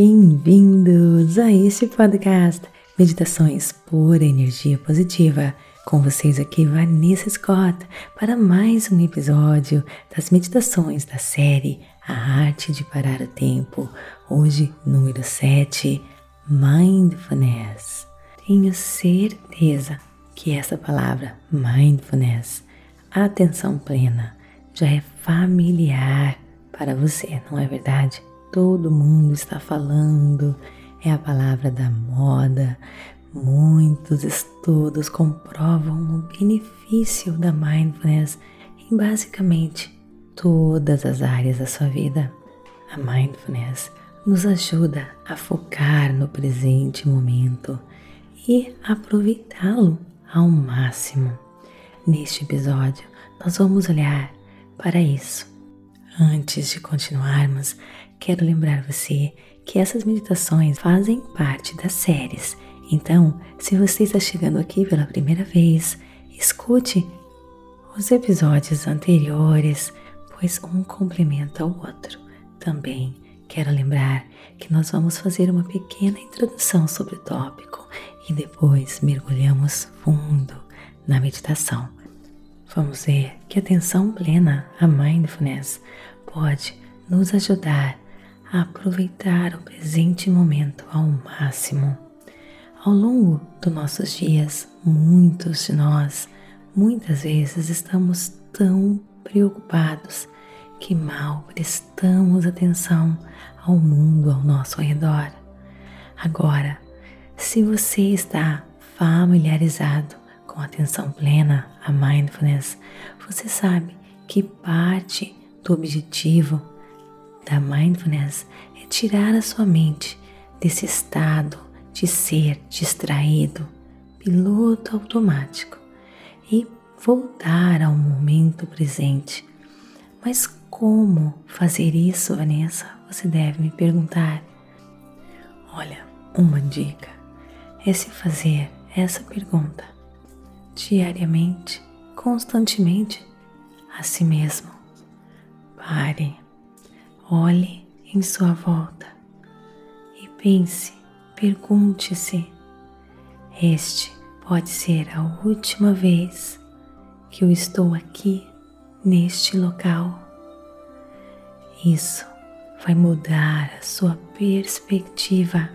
Bem-vindos a este podcast Meditações por Energia Positiva. Com vocês aqui, Vanessa Scott, para mais um episódio das meditações da série A Arte de Parar o Tempo. Hoje, número 7, Mindfulness. Tenho certeza que essa palavra, mindfulness, atenção plena, já é familiar para você, não é verdade? Todo mundo está falando, é a palavra da moda. Muitos estudos comprovam o benefício da mindfulness em basicamente todas as áreas da sua vida. A mindfulness nos ajuda a focar no presente momento e aproveitá-lo ao máximo. Neste episódio, nós vamos olhar para isso. Antes de continuarmos, quero lembrar você que essas meditações fazem parte das séries. Então, se você está chegando aqui pela primeira vez, escute os episódios anteriores, pois um complementa o outro. Também quero lembrar que nós vamos fazer uma pequena introdução sobre o tópico e depois mergulhamos fundo na meditação. Vamos ver que a atenção plena, a mindfulness, pode nos ajudar a aproveitar o presente momento ao máximo. Ao longo dos nossos dias, muitos de nós, muitas vezes, estamos tão preocupados que mal prestamos atenção ao mundo ao nosso redor. Agora, se você está familiarizado com atenção plena, a mindfulness, você sabe que parte do objetivo da mindfulness é tirar a sua mente desse estado de ser distraído, piloto automático e voltar ao momento presente. Mas como fazer isso, Vanessa? Você deve me perguntar. Olha, uma dica é se fazer essa pergunta diariamente, constantemente a si mesmo. Pare, olhe em sua volta e pense, pergunte-se: Este pode ser a última vez que eu estou aqui neste local. Isso vai mudar a sua perspectiva.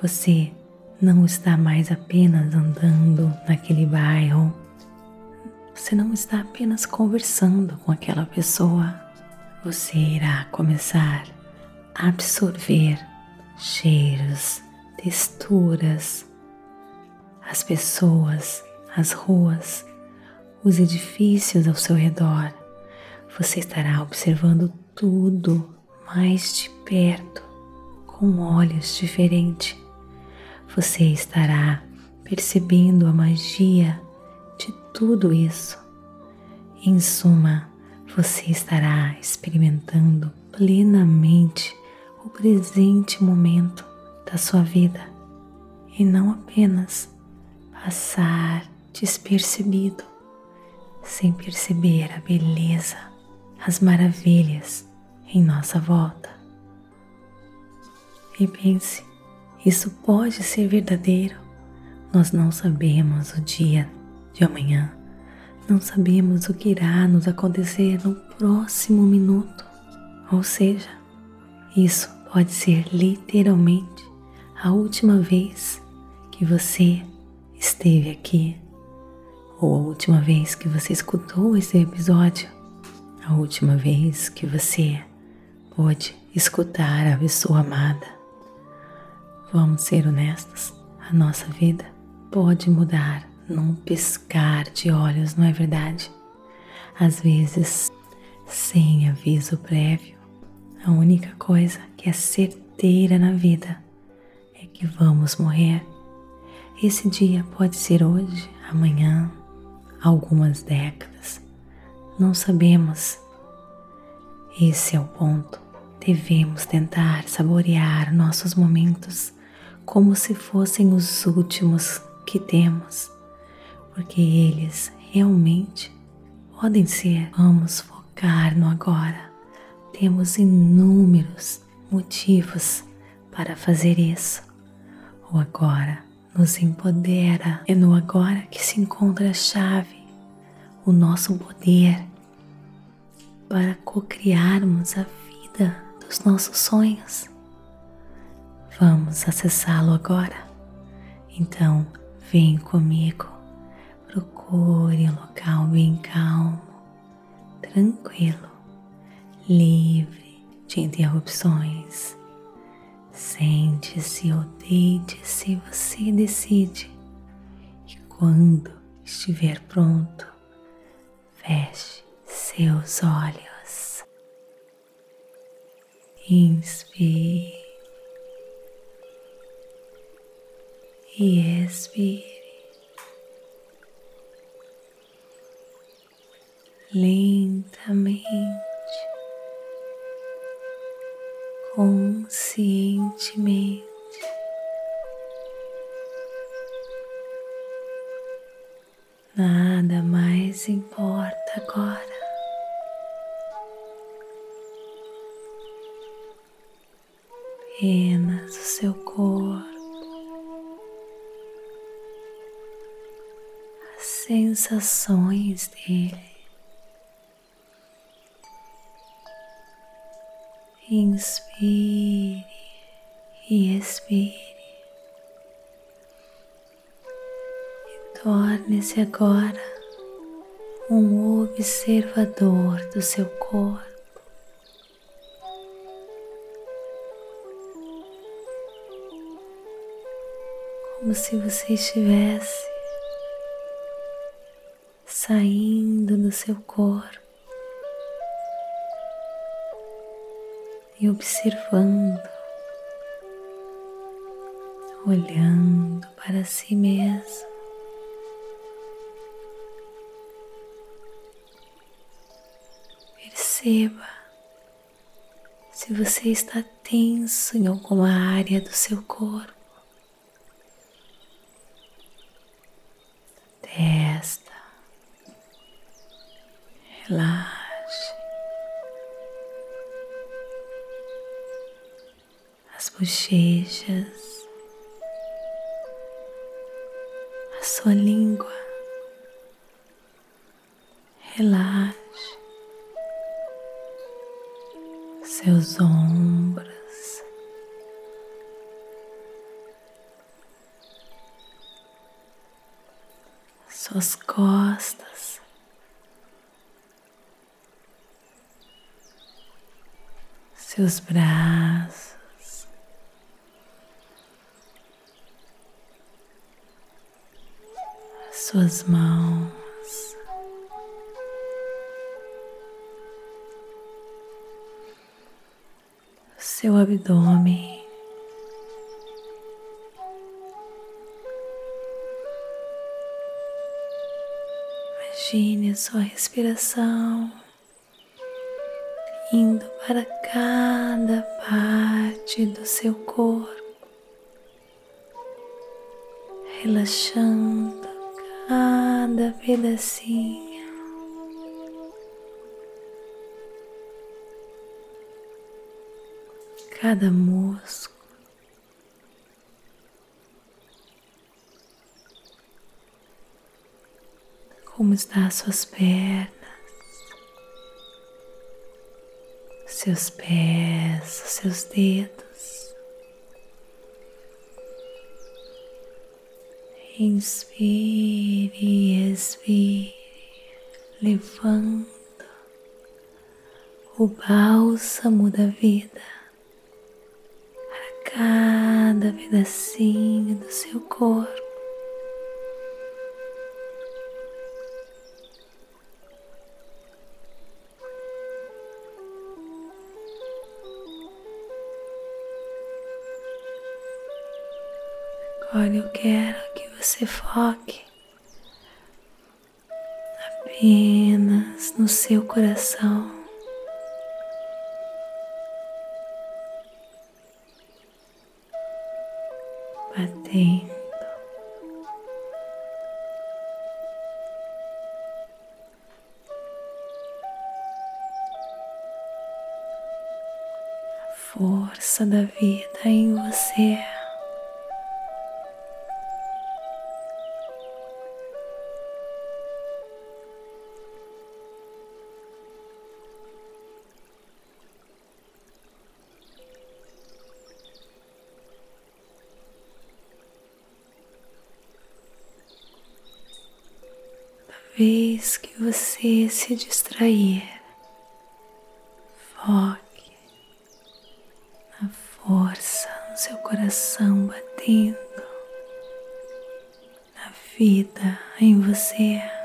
Você não está mais apenas andando naquele bairro, você não está apenas conversando com aquela pessoa, você irá começar a absorver cheiros, texturas, as pessoas, as ruas, os edifícios ao seu redor. Você estará observando tudo mais de perto, com olhos diferentes você estará percebendo a magia de tudo isso. Em suma, você estará experimentando plenamente o presente momento da sua vida e não apenas passar despercebido, sem perceber a beleza, as maravilhas em nossa volta. E pense isso pode ser verdadeiro. Nós não sabemos o dia de amanhã, não sabemos o que irá nos acontecer no próximo minuto. Ou seja, isso pode ser literalmente a última vez que você esteve aqui, ou a última vez que você escutou esse episódio, a última vez que você pôde escutar a pessoa amada. Vamos ser honestos, a nossa vida pode mudar num piscar de olhos, não é verdade? Às vezes, sem aviso prévio, a única coisa que é certeira na vida é que vamos morrer. Esse dia pode ser hoje, amanhã, algumas décadas. Não sabemos. Esse é o ponto. Devemos tentar saborear nossos momentos como se fossem os últimos que temos, porque eles realmente podem ser. Vamos focar no agora. Temos inúmeros motivos para fazer isso. O agora nos empodera. É no agora que se encontra a chave, o nosso poder para co-criarmos a vida dos nossos sonhos. Vamos acessá-lo agora. Então, vem comigo. Procure um local bem calmo, tranquilo, livre de interrupções. Sente-se ou deite-se, você decide. E quando estiver pronto, feche seus olhos. Inspire e expire. Lentamente, conscientemente. Nada mais importa agora. Apenas o seu corpo, as sensações dele. Inspire e expire. Torne-se agora um observador do seu corpo. Como se você estivesse saindo do seu corpo e observando, olhando para si mesmo. Perceba se você está tenso em alguma área do seu corpo. Testa. Relaxe. As bochechas. A sua língua. Relaxe. seus ombros, suas costas, seus braços. Suas mãos, seu abdômen. Imagine sua respiração indo para cada parte do seu corpo, relaxando cada pedacinho. cada músculo. Como está as suas pernas, seus pés, seus dedos. Inspire e expire, levando o bálsamo da vida cada pedacinho do seu corpo. Você foque apenas no seu coração. batendo. A força da vida em você. Se distrair, foque na força no seu coração batendo, na vida em você.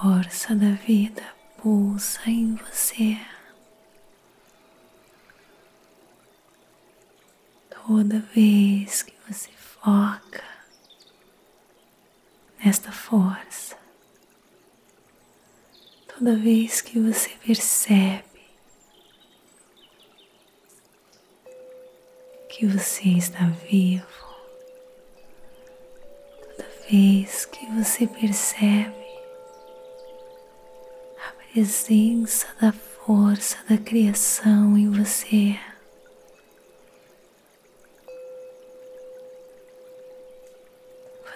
Força da vida pulsa em você. Toda vez que você foca nesta força, toda vez que você percebe que você está vivo, toda vez que você percebe presença da força da criação em você.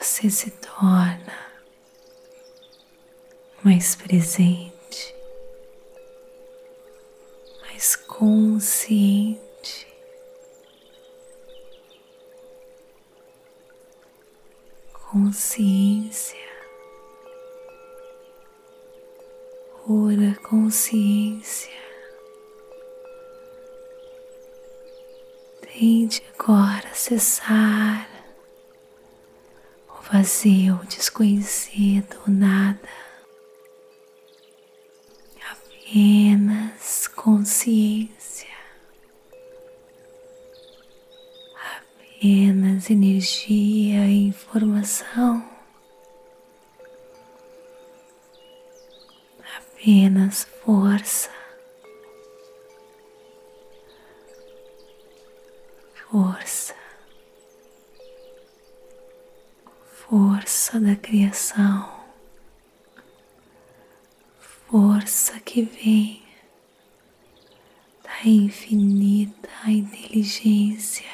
Você se torna mais presente, mais consciente. Consciência pura consciência. Tente agora acessar o vazio desconhecido, nada. Apenas consciência. Apenas energia e informação. Apenas força, força, força da criação, força que vem da infinita inteligência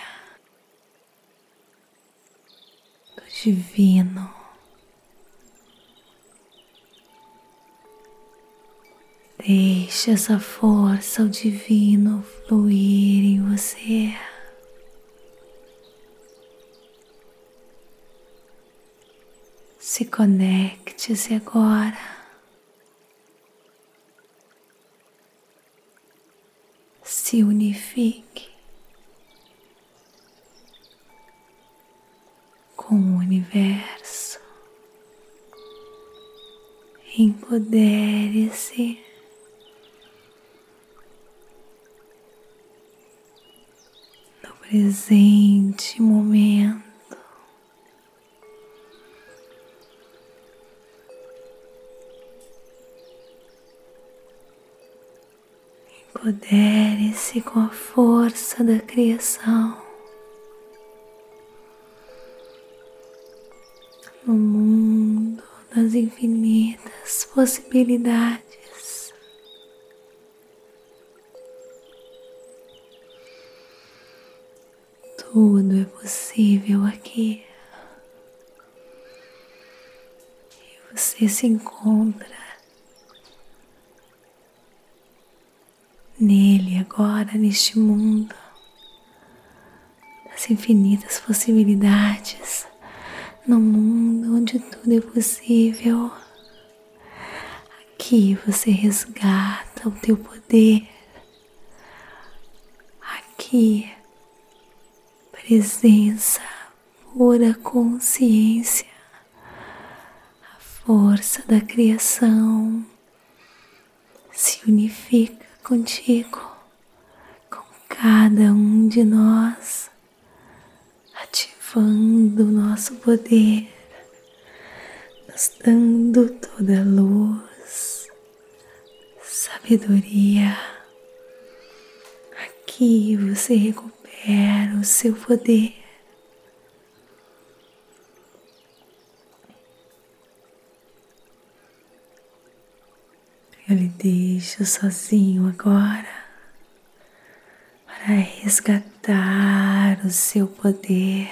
do divino. Deixe essa força, o divino, fluir em você. Se conecte-se agora. Se unifique com o universo. Empodere-se. Presente momento. Empodere-se com a força da criação. No mundo das infinitas possibilidades. Tudo é possível aqui. E você se encontra nele agora, neste mundo das infinitas possibilidades, no mundo onde tudo é possível. Aqui você resgata o teu poder. Aqui presença, pura consciência, a força da criação se unifica contigo, com cada um de nós, ativando o nosso poder, nos dando toda a luz, sabedoria. Aqui você recupera o seu poder. Eu lhe deixo sozinho agora para resgatar o seu poder.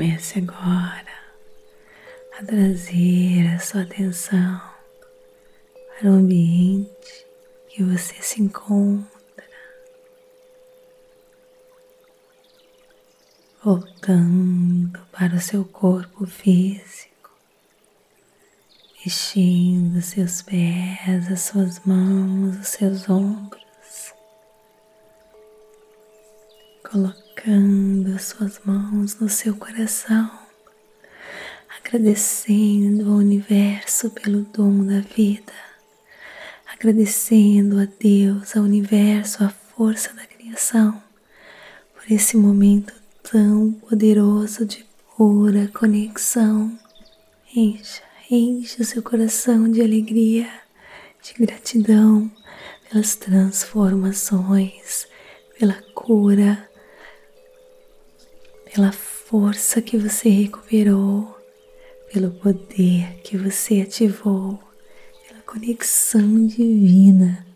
Comece agora a trazer a sua atenção para o ambiente que você se encontra, voltando para o seu corpo físico, mexendo seus pés, as suas mãos, os seus ombros, colocando colocando as suas mãos no seu coração, agradecendo ao universo pelo dom da vida, agradecendo a Deus, ao universo, a força da criação, por esse momento tão poderoso de pura conexão. Encha, encha o seu coração de alegria, de gratidão pelas transformações, pela cura pela força que você recuperou, pelo poder que você ativou, pela conexão divina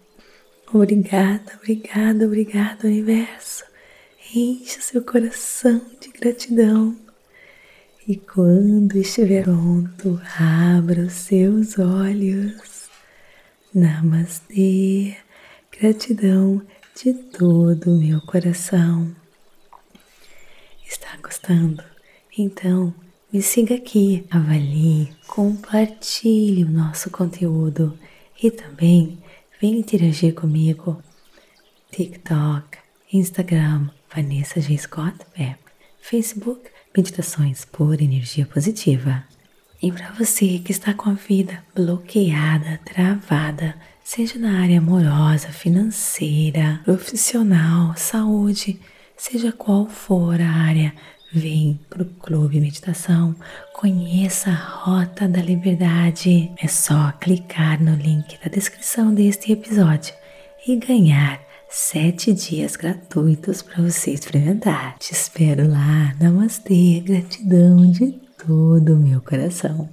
Obrigada, obrigada, obrigada, universo. Enche seu coração de gratidão. E quando estiver pronto, abra os seus olhos. Namastê, gratidão de todo o meu coração. Está gostando? Então me siga aqui, avalie, compartilhe o nosso conteúdo e também venha interagir comigo. TikTok, Instagram, Vanessa G. Scott Pep, Facebook, Meditações por Energia Positiva. E para você que está com a vida bloqueada, travada, seja na área amorosa, financeira, profissional, saúde, seja qual for a área, Vem pro Clube Meditação, conheça a Rota da Liberdade. É só clicar no link da descrição deste episódio e ganhar sete dias gratuitos para você experimentar. Te espero lá. Namastê, gratidão de todo o meu coração.